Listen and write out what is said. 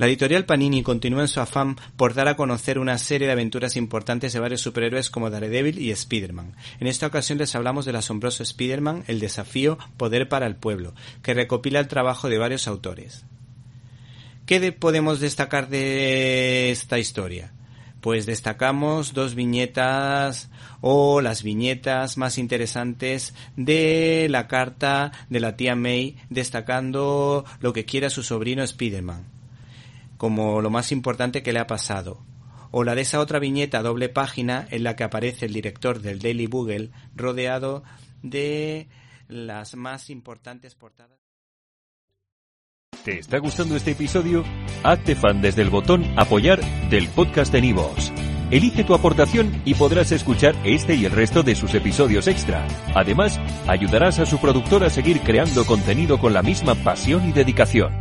La editorial Panini continúa en su afán por dar a conocer una serie de aventuras importantes de varios superhéroes como Daredevil y Spider-Man. En esta ocasión les hablamos del asombroso Spider-Man, el desafío Poder para el Pueblo, que recopila el trabajo de varios autores. ¿Qué podemos destacar de esta historia? Pues destacamos dos viñetas o las viñetas más interesantes de la carta de la tía May destacando lo que quiera su sobrino Spider-Man como lo más importante que le ha pasado, o la de esa otra viñeta doble página en la que aparece el director del Daily Bugle rodeado de las más importantes portadas. ¿Te está gustando este episodio? Hazte fan desde el botón apoyar del podcast de Nivos. Elige tu aportación y podrás escuchar este y el resto de sus episodios extra. Además, ayudarás a su productor a seguir creando contenido con la misma pasión y dedicación.